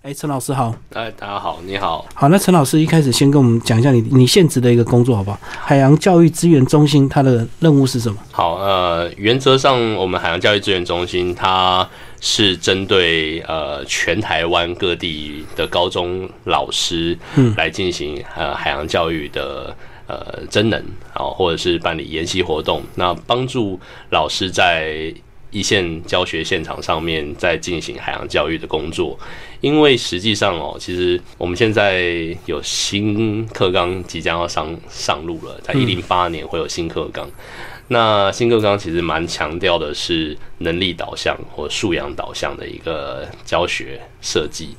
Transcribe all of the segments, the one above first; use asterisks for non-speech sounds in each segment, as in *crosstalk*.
哎，陈老师好。哎，大家好，你好。好，那陈老师一开始先跟我们讲一下你你现职的一个工作好不好？海洋教育资源中心它的任务是什么？好，呃，原则上我们海洋教育资源中心它是针对呃全台湾各地的高中老师来进行呃海洋教育的呃真能啊，或者是办理研习活动，那帮助老师在。一线教学现场上面在进行海洋教育的工作，因为实际上哦，其实我们现在有新课纲即将要上上路了，在一零八年会有新课纲。那新课纲其实蛮强调的是能力导向或素养导向的一个教学设计。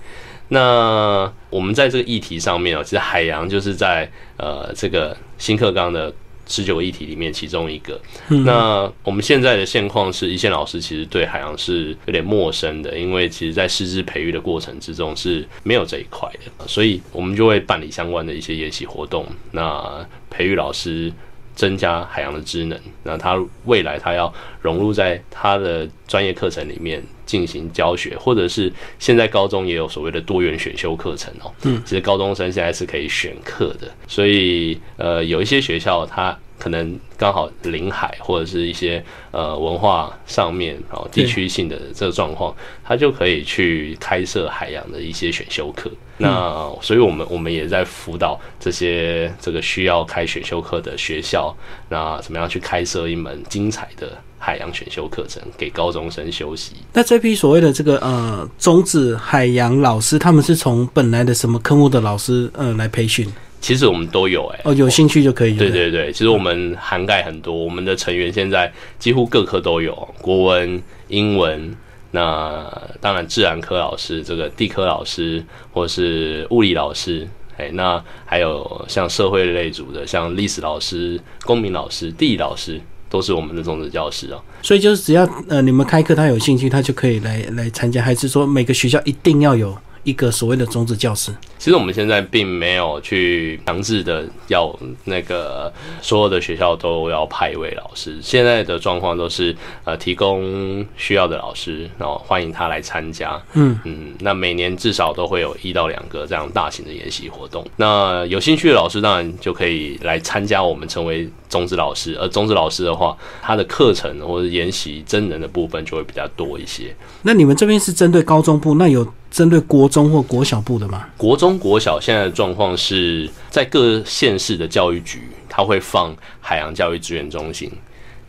那我们在这个议题上面哦，其实海洋就是在呃这个新课纲的。十九个议题里面，其中一个。那我们现在的现况是，一线老师其实对海洋是有点陌生的，因为其实在师资培育的过程之中是没有这一块的，所以我们就会办理相关的一些研习活动，那培育老师。增加海洋的职能，那他未来他要融入在他的专业课程里面进行教学，或者是现在高中也有所谓的多元选修课程哦。嗯，其实高中生现在是可以选课的，所以呃，有一些学校它可能刚好临海或者是一些呃文化上面哦地区性的这个状况，他就可以去开设海洋的一些选修课。那所以，我们我们也在辅导这些这个需要开选修课的学校，那怎么样去开设一门精彩的海洋选修课程给高中生修习？那这批所谓的这个呃种子海洋老师，他们是从本来的什么科目的老师呃来培训？其实我们都有哎，哦，有兴趣就可以。对对对，其实我们涵盖很多，我们的成员现在几乎各科都有，国文、英文。那当然，自然科老师、这个地科老师，或是物理老师，哎，那还有像社会类组的，像历史老师、公民老师、地理老师，都是我们的种子教师啊。所以就是只要呃你们开课，他有兴趣，他就可以来来参加，还是说每个学校一定要有？一个所谓的种子教师，其实我们现在并没有去强制的要那个所有的学校都要派一位老师。现在的状况都是呃提供需要的老师，然后欢迎他来参加。嗯嗯，那每年至少都会有一到两个这样大型的研习活动。那有兴趣的老师当然就可以来参加，我们成为种子老师。而种子老师的话，他的课程或者研习真人的部分就会比较多一些。那你们这边是针对高中部，那有？针对国中或国小部的吗？国中、国小现在的状况是在各县市的教育局，它会放海洋教育资源中心。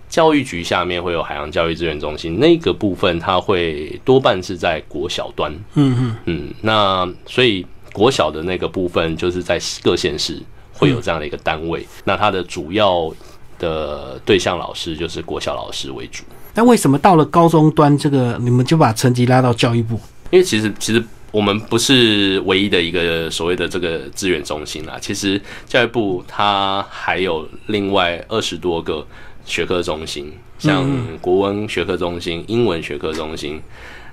教育局下面会有海洋教育资源中心，那个部分它会多半是在国小端。嗯嗯嗯。那所以国小的那个部分，就是在各县市会有这样的一个单位。那它的主要的对象老师就是国小老师为主。那为什么到了高中端，这个你们就把成绩拉到教育部？因为其实其实我们不是唯一的一个所谓的这个资源中心啦，其实教育部它还有另外二十多个学科中心，像国文学科中心、英文学科中心，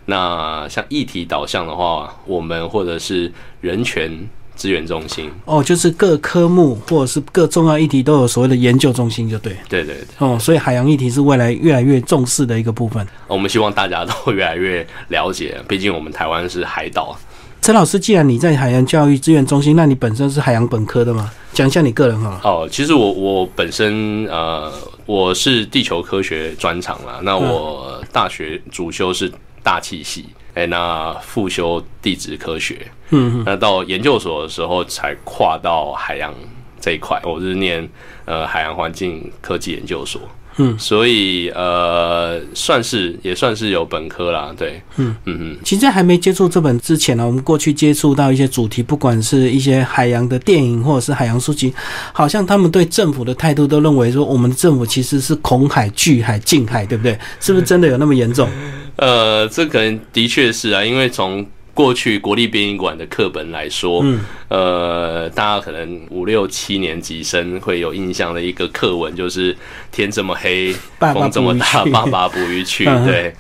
那像议题导向的话，我们或者是人权。资源中心哦，就是各科目或者是各重要议题都有所谓的研究中心，就对。对对对。哦，所以海洋议题是未来越来越重视的一个部分。我们希望大家都越来越了解，毕竟我们台湾是海岛。陈老师，既然你在海洋教育资源中心，那你本身是海洋本科的吗？讲一下你个人哈。哦，其实我我本身呃，我是地球科学专长啦。那我大学主修是大气系。哎，那复修地质科学，嗯，那到研究所的时候才跨到海洋这一块。我是念呃海洋环境科技研究所。嗯，所以呃，算是也算是有本科啦，对，嗯嗯嗯。其实还没接触这本之前呢，我们过去接触到一些主题，不管是一些海洋的电影或者是海洋书籍，好像他们对政府的态度都认为说，我们的政府其实是恐海、拒海、禁海，对不对？是不是真的有那么严重？呃，这可能的确是啊，因为从过去国立殡仪馆的课本来说，嗯，呃，大家可能五六七年级生会有印象的一个课文，就是天这么黑，风这么大，爸爸捕鱼去。*laughs* 对，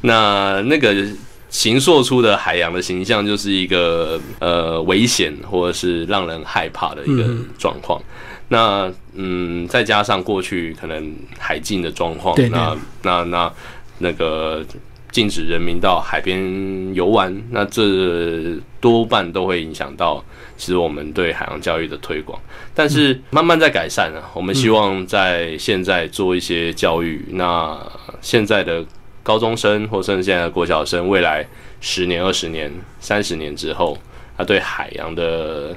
那那个形塑出的海洋的形象，就是一个呃危险或者是让人害怕的一个状况。那嗯，再加上过去可能海禁的状况，那那那那个。禁止人民到海边游玩，那这多半都会影响到其实我们对海洋教育的推广。但是慢慢在改善啊，我们希望在现在做一些教育。那现在的高中生或甚至现在的国小生，未来十年、二十年、三十年之后，他对海洋的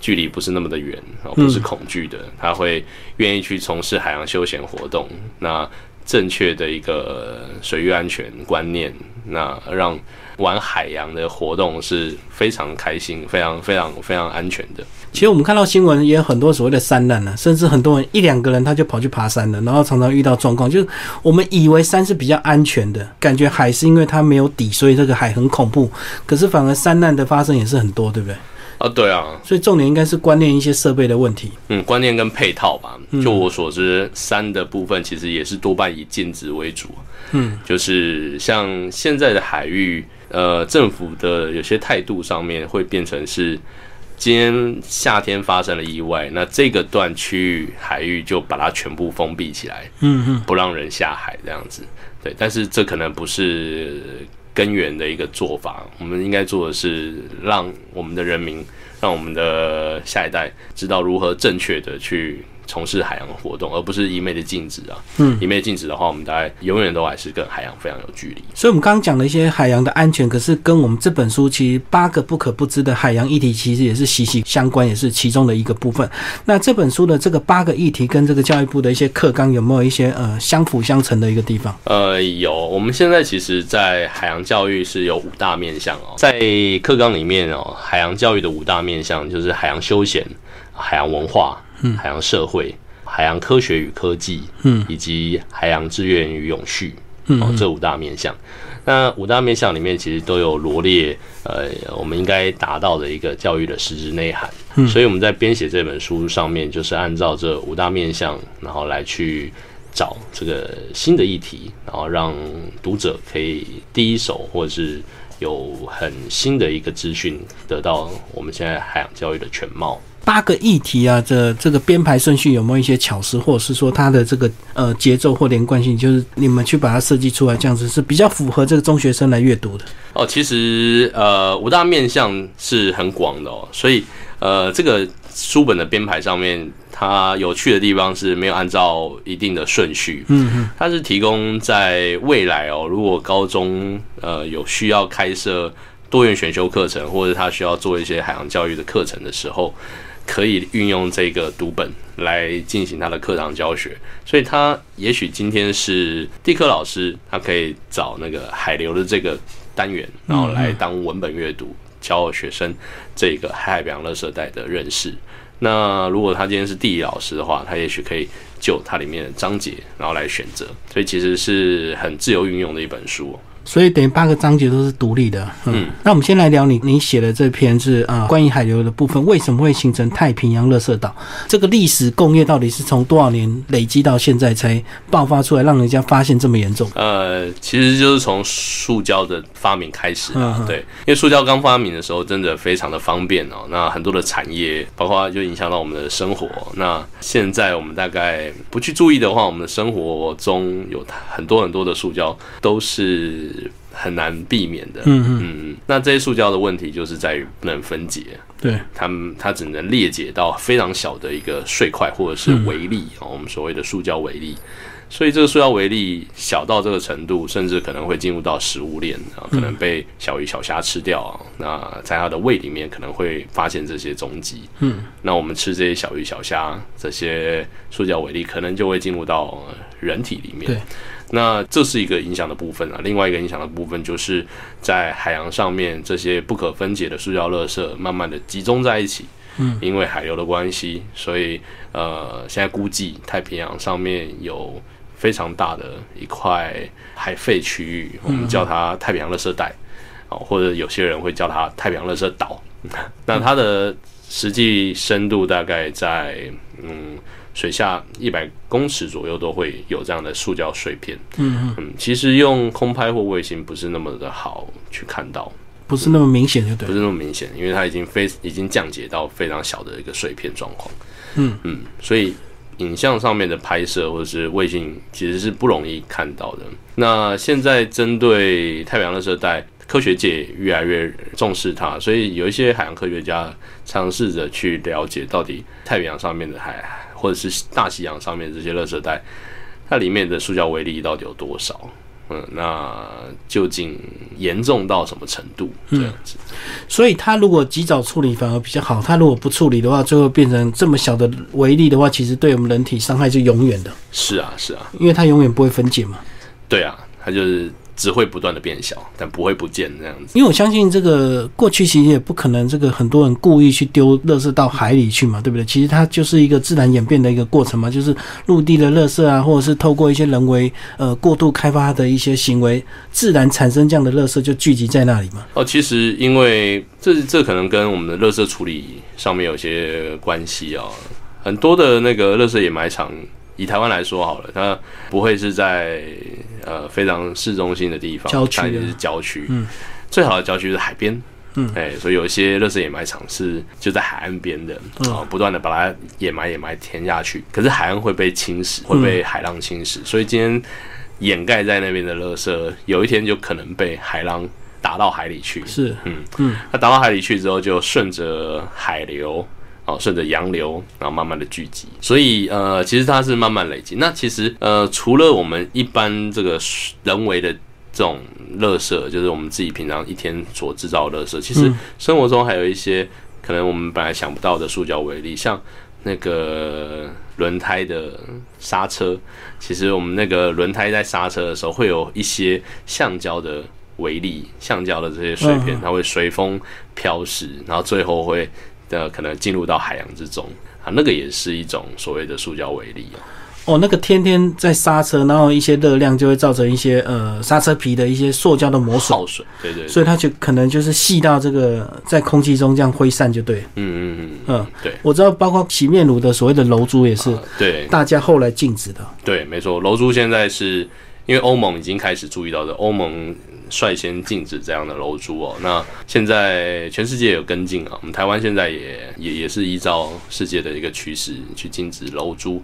距离不是那么的远，不是恐惧的，他会愿意去从事海洋休闲活动。那正确的一个水域安全观念，那让玩海洋的活动是非常开心、非常非常非常安全的。其实我们看到新闻也有很多所谓的山难呢，甚至很多人一两个人他就跑去爬山了，然后常常遇到状况，就是我们以为山是比较安全的，感觉海是因为它没有底，所以这个海很恐怖，可是反而山难的发生也是很多，对不对？啊，对啊，所以重点应该是观念一些设备的问题。嗯，观念跟配套吧。就我所知，山的部分其实也是多半以禁止为主。嗯，就是像现在的海域，呃，政府的有些态度上面会变成是，今天夏天发生了意外，那这个段区域海域就把它全部封闭起来，嗯嗯，不让人下海这样子。对，但是这可能不是。根源的一个做法，我们应该做的是让我们的人民，让我们的下一代知道如何正确的去。从事海洋的活动，而不是一昧的禁止啊。嗯，一昧禁止的话，我们大概永远都还是跟海洋非常有距离。所以，我们刚刚讲的一些海洋的安全，可是跟我们这本书其实八个不可不知的海洋议题，其实也是息息相关，也是其中的一个部分。那这本书的这个八个议题，跟这个教育部的一些课纲有没有一些呃相辅相成的一个地方？呃，有。我们现在其实，在海洋教育是有五大面向哦，在课纲里面哦，海洋教育的五大面向就是海洋休闲、海洋文化。海洋社会、海洋科学与科技，嗯，以及海洋资源与永续，哦，这五大面向。那五大面向里面，其实都有罗列，呃，我们应该达到的一个教育的实质内涵。嗯，所以我们在编写这本书上面，就是按照这五大面向，然后来去找这个新的议题，然后让读者可以第一手或者是有很新的一个资讯，得到我们现在海洋教育的全貌。八个议题啊，这这个编排顺序有没有一些巧思，或者是说它的这个呃节奏或连贯性，就是你们去把它设计出来，这样子是比较符合这个中学生来阅读的。哦，其实呃五大面向是很广的哦，所以呃这个书本的编排上面，它有趣的地方是没有按照一定的顺序，嗯嗯，它是提供在未来哦，如果高中呃有需要开设多元选修课程，或者他需要做一些海洋教育的课程的时候。可以运用这个读本来进行他的课堂教学，所以他也许今天是地科老师，他可以找那个海流的这个单元，然后来当文本阅读，教学生这个海洋垃圾袋的认识。那如果他今天是地理老师的话，他也许可以就它里面的章节，然后来选择。所以其实是很自由运用的一本书。所以等于八个章节都是独立的。嗯，那我们先来聊你你写的这篇是啊，关于海流的部分，为什么会形成太平洋垃圾岛？这个历史工业到底是从多少年累积到现在才爆发出来，让人家发现这么严重？呃，其实就是从塑胶的发明开始的。对，因为塑胶刚发明的时候，真的非常的方便哦。那很多的产业，包括就影响到我们的生活。那现在我们大概不去注意的话，我们的生活中有很多很多的塑胶都是。很难避免的，嗯嗯，那这些塑胶的问题就是在于不能分解，对，它们它只能裂解到非常小的一个碎块或者是微粒啊，我们所谓的塑胶微粒，所以这个塑胶微粒小到这个程度，甚至可能会进入到食物链啊，可能被小鱼小虾吃掉啊，那在它的胃里面可能会发现这些踪迹，嗯，那我们吃这些小鱼小虾，这些塑胶微粒可能就会进入到人体里面，对。那这是一个影响的部分啊，另外一个影响的部分就是在海洋上面这些不可分解的塑胶垃圾慢慢的集中在一起，嗯，因为海流的关系，所以呃，现在估计太平洋上面有非常大的一块海废区域，我们叫它太平洋垃圾带，哦，或者有些人会叫它太平洋垃圾岛，*laughs* 那它的实际深度大概在嗯。水下一百公尺左右都会有这样的塑胶碎片。嗯嗯，其实用空拍或卫星不是那么的好去看到，不是那么明显，就对，不是那么明显，因为它已经非已经降解到非常小的一个碎片状况。嗯嗯，所以影像上面的拍摄或者是卫星其实是不容易看到的。那现在针对太平洋热射带，科学界越来越重视它，所以有一些海洋科学家尝试着去了解到底太平洋上面的海或者是大西洋上面这些热射带，它里面的塑胶微粒到底有多少？嗯，那究竟严重到什么程度？这样子，所以他如果及早处理反而比较好。他如果不处理的话，最后变成这么小的微粒的话，其实对我们人体伤害是永远的。是啊，是啊，因为它永远不会分解嘛。对啊，它就是。只会不断的变小，但不会不见这样子。因为我相信这个过去其实也不可能，这个很多人故意去丢垃圾到海里去嘛，对不对？其实它就是一个自然演变的一个过程嘛，就是陆地的垃圾啊，或者是透过一些人为呃过度开发的一些行为，自然产生这样的垃圾就聚集在那里嘛。哦，其实因为这这可能跟我们的垃圾处理上面有些关系啊，很多的那个垃圾掩埋场。以台湾来说好了，它不会是在呃非常市中心的地方，它也是郊区。嗯，最好的郊区是海边。嗯，哎，所以有一些热色掩埋场是就在海岸边的啊，不断的把它掩埋、掩埋填下去。可是海岸会被侵蚀，会被海浪侵蚀，所以今天掩盖在那边的热色，有一天就可能被海浪打到海里去。是，嗯嗯，它打到海里去之后，就顺着海流。哦，顺着洋流，然后慢慢的聚集，所以呃，其实它是慢慢累积。那其实呃，除了我们一般这个人为的这种垃圾，就是我们自己平常一天所制造的垃圾，其实生活中还有一些可能我们本来想不到的塑胶微粒，像那个轮胎的刹车，其实我们那个轮胎在刹车的时候会有一些橡胶的微粒，橡胶的这些碎片，它会随风飘逝，然后最后会。的可能进入到海洋之中啊，那个也是一种所谓的塑胶微粒哦。那个天天在刹车，然后一些热量就会造成一些呃刹车皮的一些塑胶的磨损，水，对对。所以它就可能就是细到这个在空气中这样挥散就对。嗯嗯嗯嗯，对。我知道，包括洗面乳的所谓的楼珠也是，对，大家后来禁止的。对，没错，楼珠现在是因为欧盟已经开始注意到的，欧盟。率先禁止这样的楼珠哦，那现在全世界有跟进啊，我们台湾现在也也也是依照世界的一个趋势去禁止楼珠，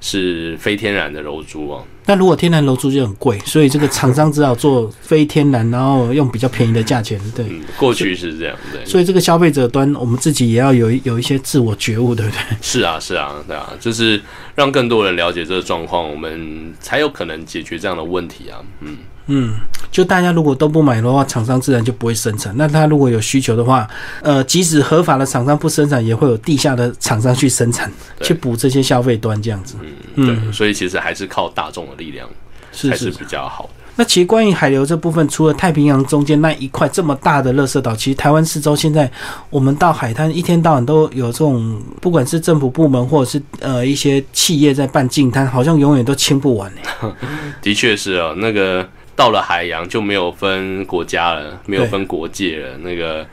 是非天然的楼珠哦。那如果天然楼珠就很贵，所以这个厂商只好做非天然，然后用比较便宜的价钱。对，过去是这样对。所以这个消费者端，我们自己也要有有一些自我觉悟，对不对？是啊，是啊，对啊，就是让更多人了解这个状况，我们才有可能解决这样的问题啊。嗯。嗯，就大家如果都不买的话，厂商自然就不会生产。那他如果有需求的话，呃，即使合法的厂商不生产，也会有地下的厂商去生产，去补这些消费端这样子。嗯，对，所以其实还是靠大众的力量才是比较好的。那其实关于海流这部分，除了太平洋中间那一块这么大的垃圾岛，其实台湾四周现在我们到海滩一天到晚都有这种，不管是政府部门或者是呃一些企业在办净滩，好像永远都清不完呢。*laughs* 的确是啊，那个。到了海洋就没有分国家了，没有分国界了。那个，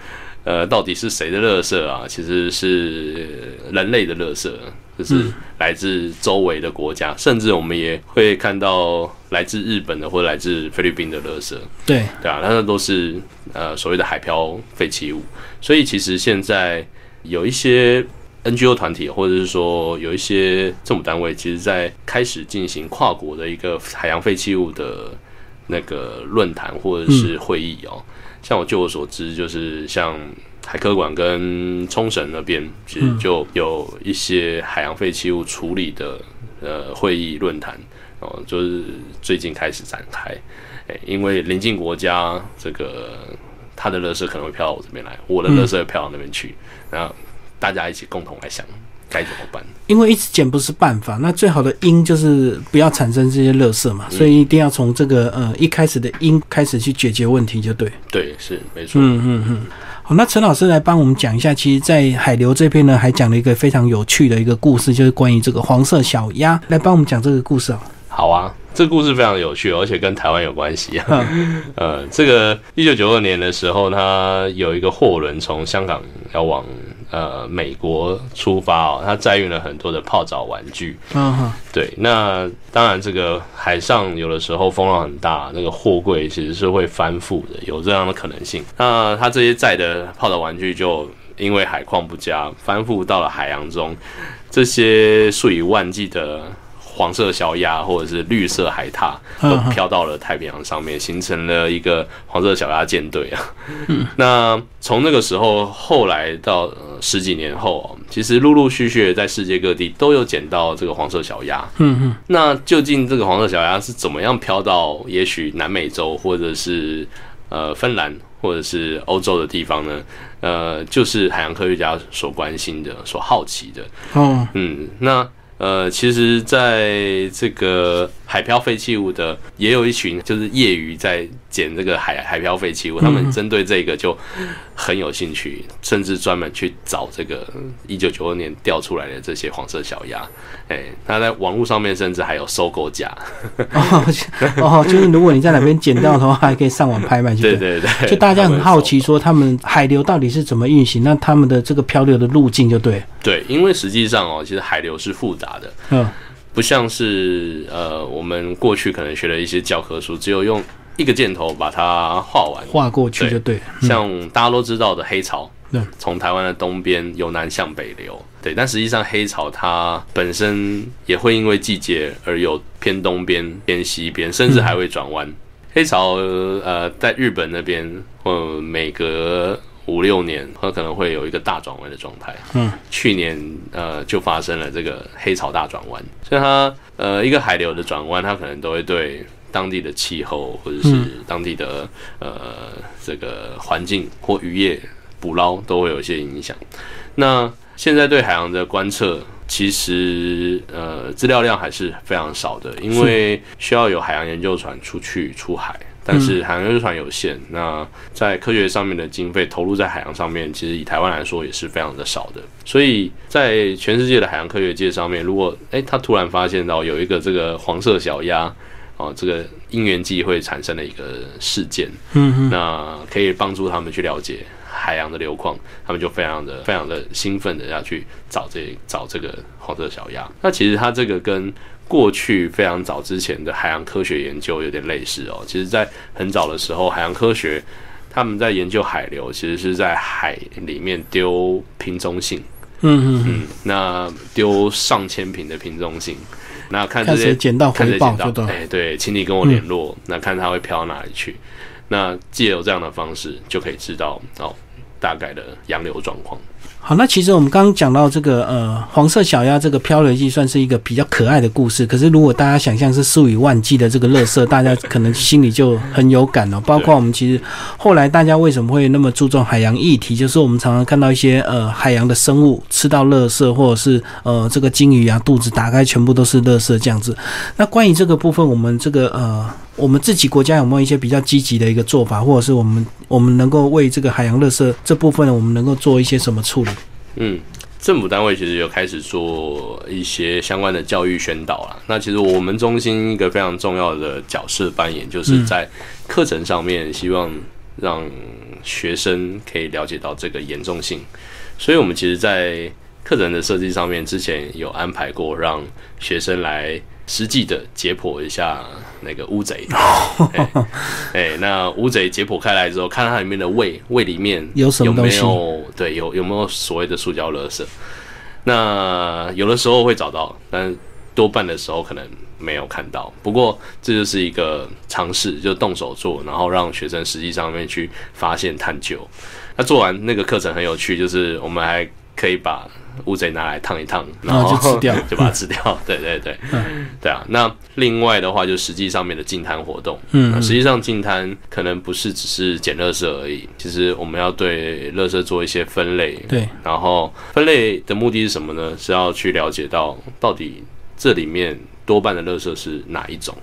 呃，到底是谁的垃圾啊？其实是人类的垃圾，就是来自周围的国家，甚至我们也会看到来自日本的或者来自菲律宾的垃圾。对，对啊，那都是呃所谓的海漂废弃物。所以其实现在有一些 NGO 团体，或者是说有一些政府单位，其实在开始进行跨国的一个海洋废弃物的。那个论坛或者是会议哦，像我据我所知，就是像海科馆跟冲绳那边，其实就有一些海洋废弃物处理的呃会议论坛哦，就是最近开始展开。诶，因为邻近国家这个他的垃圾可能会飘到我这边来，我的垃圾飘到那边去，然后大家一起共同来想。该怎么办？因为一直减不是办法，那最好的因就是不要产生这些垃圾嘛，所以一定要从这个呃一开始的因开始去解决问题，就对。对，是没错。嗯嗯嗯。好，那陈老师来帮我们讲一下，其实，在海流这边呢，还讲了一个非常有趣的一个故事，就是关于这个黄色小鸭，来帮我们讲这个故事啊。好啊，这个故事非常有趣，而且跟台湾有关系啊。*laughs* 呃，这个一九九二年的时候，他有一个货轮从香港要往。呃，美国出发哦，它载运了很多的泡澡玩具。嗯哼，对，那当然，这个海上有的时候风浪很大，那个货柜其实是会翻覆的，有这样的可能性。那它这些载的泡澡玩具就因为海况不佳，翻覆到了海洋中，这些数以万计的。黄色小鸭或者是绿色海獭都飘到了太平洋上面，形成了一个黄色小鸭舰队啊。那从那个时候，后来到十几年后，其实陆陆续续在世界各地都有捡到这个黄色小鸭。嗯嗯。那究竟这个黄色小鸭是怎么样飘到也许南美洲或者是呃芬兰或者是欧洲的地方呢？呃，就是海洋科学家所关心的、所好奇的。哦，嗯，那。呃，其实，在这个海漂废弃物的，也有一群就是业余在捡这个海海漂废弃物，他们针对这个就很有兴趣，甚至专门去找这个一九九二年掉出来的这些黄色小鸭。哎，他在网络上面甚至还有收购价。哦，就是如果你在哪边捡到的话，还可以上网拍卖。对对对，*laughs* *laughs* 就大家很好奇说，他们海流到底是怎么运行？那他们的这个漂流的路径就对。对，因为实际上哦，其实海流是复杂的。嗯。不像是呃，我们过去可能学的一些教科书，只有用一个箭头把它画完，画过去就对。像大家都知道的黑潮，从台湾的东边由南向北流，对。但实际上黑潮它本身也会因为季节而有偏东边、偏西边，甚至还会转弯。黑潮呃，在日本那边，呃，每隔五六年，它可能会有一个大转弯的状态。嗯，去年呃就发生了这个黑潮大转弯，所以它呃一个海流的转弯，它可能都会对当地的气候或者是当地的呃这个环境或渔业捕捞都会有一些影响。那现在对海洋的观测，其实呃资料量还是非常少的，因为需要有海洋研究船出去出海。但是海洋研究船有限，那在科学上面的经费投入在海洋上面，其实以台湾来说也是非常的少的。所以在全世界的海洋科学界上面，如果诶他突然发现到有一个这个黄色小鸭，哦，这个因缘际会产生的一个事件，嗯那可以帮助他们去了解海洋的流况，他们就非常的非常的兴奋的要去找这找这个黄色小鸭。那其实它这个跟过去非常早之前的海洋科学研究有点类似哦。其实，在很早的时候，海洋科学他们在研究海流，其实是在海里面丢瓶中性。嗯嗯嗯。那丢上千瓶的瓶中性，那看这些捡到回报，哎，对，请你跟我联络，那看它会飘哪里去。那借由这样的方式，就可以知道哦大概的洋流状况。好，那其实我们刚刚讲到这个呃黄色小鸭这个漂流记算是一个比较可爱的故事。可是如果大家想象是数以万计的这个垃圾，大家可能心里就很有感了。*laughs* 包括我们其实后来大家为什么会那么注重海洋议题，就是我们常常看到一些呃海洋的生物吃到垃圾，或者是呃这个鲸鱼啊肚子打开全部都是垃圾这样子。那关于这个部分，我们这个呃。我们自己国家有没有一些比较积极的一个做法，或者是我们我们能够为这个海洋垃圾这部分，我们能够做一些什么处理？嗯，政府单位其实有开始做一些相关的教育宣导了。那其实我们中心一个非常重要的角色扮演，就是在课程上面，希望让学生可以了解到这个严重性。所以，我们其实，在课程的设计上面，之前有安排过让学生来。实际的解剖一下那个乌贼，*laughs* 哎，那乌贼解剖开来之后，看它里面的胃，胃里面有什么没有？对，有有没有所谓的塑胶垃圾？那有的时候会找到，但多半的时候可能没有看到。不过这就是一个尝试，就动手做，然后让学生实际上面去发现探究。那做完那个课程很有趣，就是我们还可以把。乌贼拿来烫一烫，然后就吃掉，*laughs* 就把它吃掉。*laughs* 对对对，对啊。那另外的话，就实际上面的净滩活动。嗯，实际上净滩可能不是只是捡垃圾而已，其实我们要对垃圾做一些分类。对，然后分类的目的是什么呢？是要去了解到到底这里面多半的垃圾是哪一种。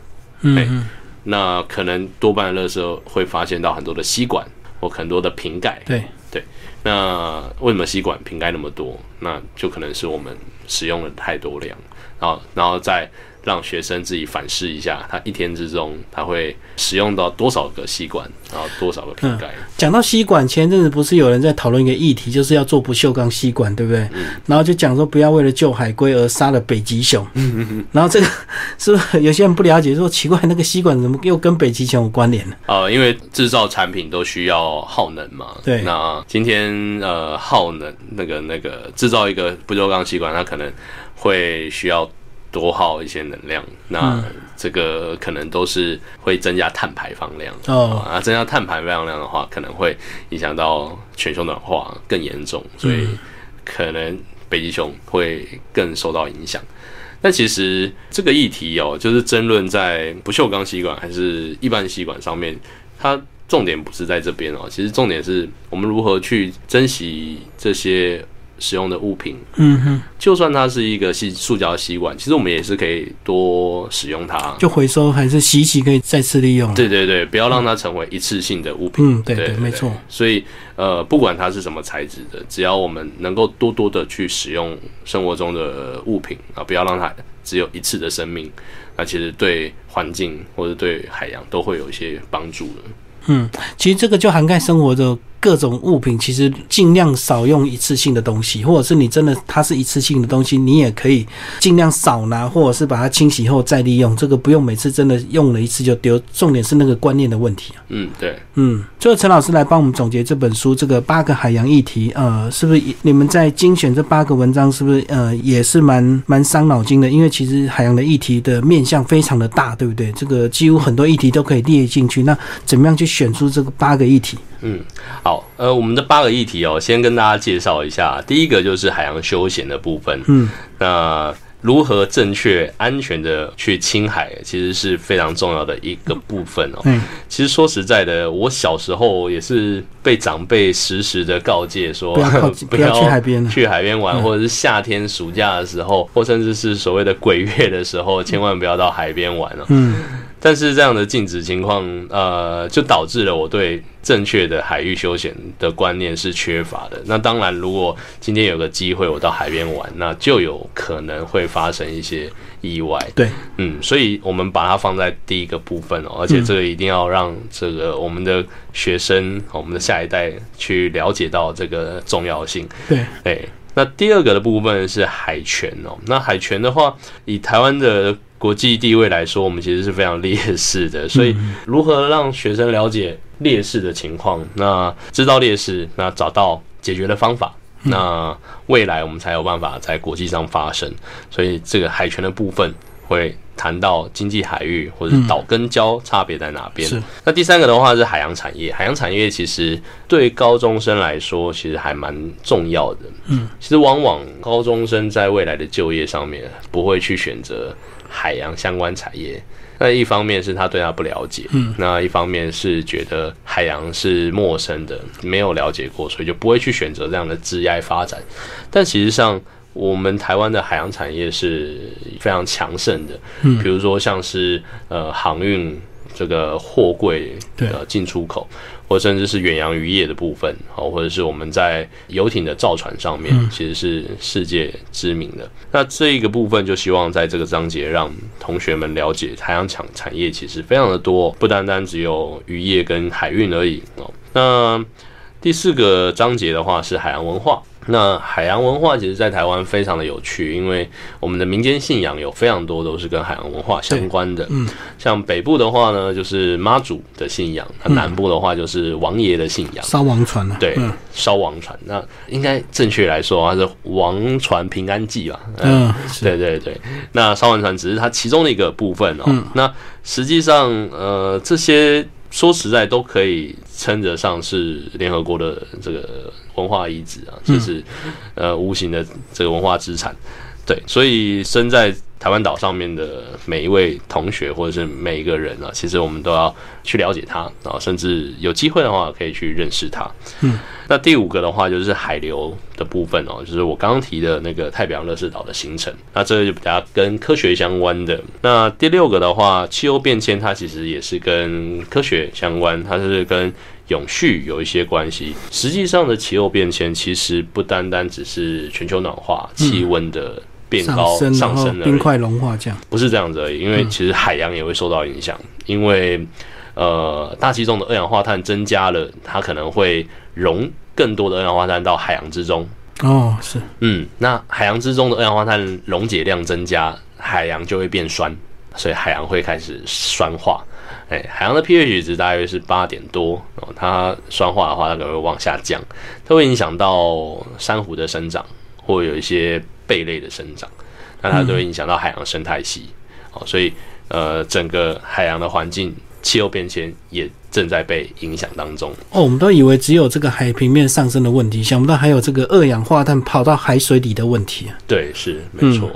嗯，那可能多半的垃圾会发现到很多的吸管或很多的瓶盖。对。那为什么吸管瓶盖那么多？那就可能是我们使用了太多量。然后然后再让学生自己反思一下，他一天之中他会使用到多少个吸管，然后多少个瓶盖。讲到吸管，前阵子不是有人在讨论一个议题，就是要做不锈钢吸管，对不对？然后就讲说不要为了救海龟而杀了北极熊。*laughs* 然后这个是不是有些人不了解，说奇怪，那个吸管怎么又跟北极熊有关联呢？呃，因为制造产品都需要耗能嘛。对。那今天呃耗能那个那个制造一个不锈钢吸管，它可能会需要。多耗一些能量，那这个可能都是会增加碳排放量哦。啊，增加碳排放量的话，可能会影响到全球暖化更严重，所以可能北极熊会更受到影响。但其实这个议题哦，就是争论在不锈钢吸管还是一般吸管上面，它重点不是在这边哦。其实重点是我们如何去珍惜这些。使用的物品，嗯哼，就算它是一个吸塑胶吸管，其实我们也是可以多使用它，就回收还是洗洗可以再次利用。对对对，不要让它成为一次性的物品。嗯，对对，没错。所以呃，不管它是什么材质的，只要我们能够多多的去使用生活中的物品啊，不要让它只有一次的生命，那其实对环境或者对海洋都会有一些帮助的。嗯，其实这个就涵盖生活的。各种物品其实尽量少用一次性的东西，或者是你真的它是一次性的东西，你也可以尽量少拿，或者是把它清洗后再利用。这个不用每次真的用了一次就丢。重点是那个观念的问题啊。嗯，对，嗯，最后陈老师来帮我们总结这本书这个八个海洋议题，呃，是不是你们在精选这八个文章，是不是呃也是蛮蛮伤脑筋的？因为其实海洋的议题的面向非常的大，对不对？这个几乎很多议题都可以列进去。那怎么样去选出这个八个议题？嗯，好，呃，我们的八个议题哦，先跟大家介绍一下。第一个就是海洋休闲的部分，嗯，那如何正确、安全的去青海，其实是非常重要的一个部分哦。嗯，其实说实在的，我小时候也是被长辈时时的告诫说，*laughs* 不要去海边，去海边玩，或者是夏天暑假的时候，或甚至是所谓的鬼月的时候，千万不要到海边玩哦。嗯。但是这样的禁止情况，呃，就导致了我对正确的海域休闲的观念是缺乏的。那当然，如果今天有个机会我到海边玩，那就有可能会发生一些意外。对，嗯，所以我们把它放在第一个部分哦，而且这个一定要让这个我们的学生、我们的下一代去了解到这个重要性。对，哎，那第二个的部分是海权哦。那海权的话，以台湾的。国际地位来说，我们其实是非常劣势的，所以如何让学生了解劣势的情况，那知道劣势，那找到解决的方法，那未来我们才有办法在国际上发生。所以这个海权的部分会谈到经济海域或者岛跟礁差别在哪边。那第三个的话是海洋产业，海洋产业其实对高中生来说其实还蛮重要的。嗯，其实往往高中生在未来的就业上面不会去选择。海洋相关产业，那一方面是他对他不了解，嗯，那一方面是觉得海洋是陌生的，没有了解过，所以就不会去选择这样的职业发展。但其实上，我们台湾的海洋产业是非常强盛的，嗯，比如说像是呃航运这个货柜的进出口。或甚至是远洋渔业的部分，好，或者是我们在游艇的造船上面，其实是世界知名的。那这一个部分，就希望在这个章节让同学们了解海洋产产业其实非常的多，不单单只有渔业跟海运而已哦。那第四个章节的话是海洋文化。那海洋文化其实，在台湾非常的有趣，因为我们的民间信仰有非常多都是跟海洋文化相关的。嗯，像北部的话呢，就是妈祖的信仰；那南部的话，就是王爷的信仰，烧王船对，烧王船。那应该正确来说它，是王船平安祭吧？嗯，对对对。那烧王船只是它其中的一个部分哦。嗯，那实际上，呃，这些。说实在，都可以称得上是联合国的这个文化遗址啊，就是呃无形的这个文化资产。对，所以身在台湾岛上面的每一位同学或者是每一个人啊，其实我们都要去了解他啊，甚至有机会的话可以去认识他。嗯，那第五个的话就是海流的部分哦，就是我刚刚提的那个太平洋热势岛的形成，那这个就比较跟科学相关的。那第六个的话，气候变迁它其实也是跟科学相关，它是跟永续有一些关系。实际上的气候变迁其实不单单只是全球暖化、气温的。变高上上升了，冰块融化这样，不是这样子而已。因为其实海洋也会受到影响，因为呃大气中的二氧化碳增加了，它可能会溶更多的二氧化碳到海洋之中。哦，是，嗯，那海洋之中的二氧化碳溶解量增加，海洋就会变酸，所以海洋会开始酸化。哎，海洋的 pH 值大约是八点多哦，它酸化的话，它可能会往下降，它会影响到珊瑚的生长，或有一些贝类的生长，那它都会影响到海洋生态系。哦，所以呃，整个海洋的环境气候变迁也正在被影响当中。哦，我们都以为只有这个海平面上升的问题，想不到还有这个二氧化碳跑到海水里的问题啊。对，是没错。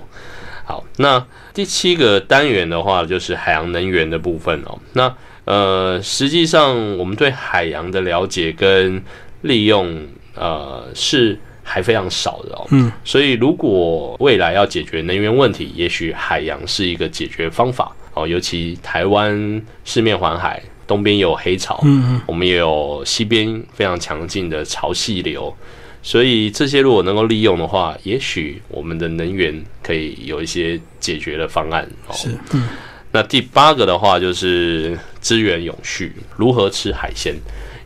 好，那第七个单元的话，就是海洋能源的部分哦。那呃，实际上我们对海洋的了解跟利用，呃，是还非常少的哦。嗯，所以如果未来要解决能源问题，也许海洋是一个解决方法哦。尤其台湾四面环海，东边有黑潮，嗯嗯，我们也有西边非常强劲的潮汐流。所以这些如果能够利用的话，也许我们的能源可以有一些解决的方案。哦。是，嗯。那第八个的话就是资源永续，如何吃海鲜？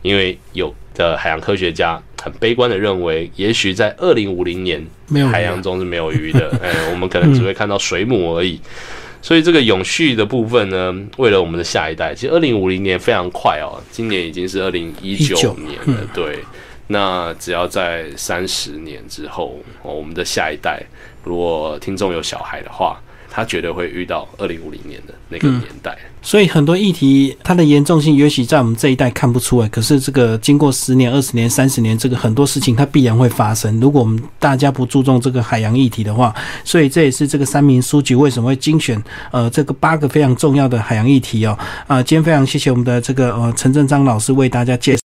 因为有的海洋科学家很悲观的认为，也许在二零五零年，海洋中是没有鱼的。*laughs* 哎，我们可能只会看到水母而已。所以这个永续的部分呢，为了我们的下一代，其实二零五零年非常快哦，今年已经是二零一九年了，对。那只要在三十年之后，我们的下一代，如果听众有小孩的话，他绝对会遇到二零五零年的那个年代。所以很多议题它的严重性，也许在我们这一代看不出来，可是这个经过十年、二十年、三十年，这个很多事情它必然会发生。如果我们大家不注重这个海洋议题的话，所以这也是这个三民书局为什么会精选呃这个八个非常重要的海洋议题哦。啊，今天非常谢谢我们的这个呃陈正章老师为大家介。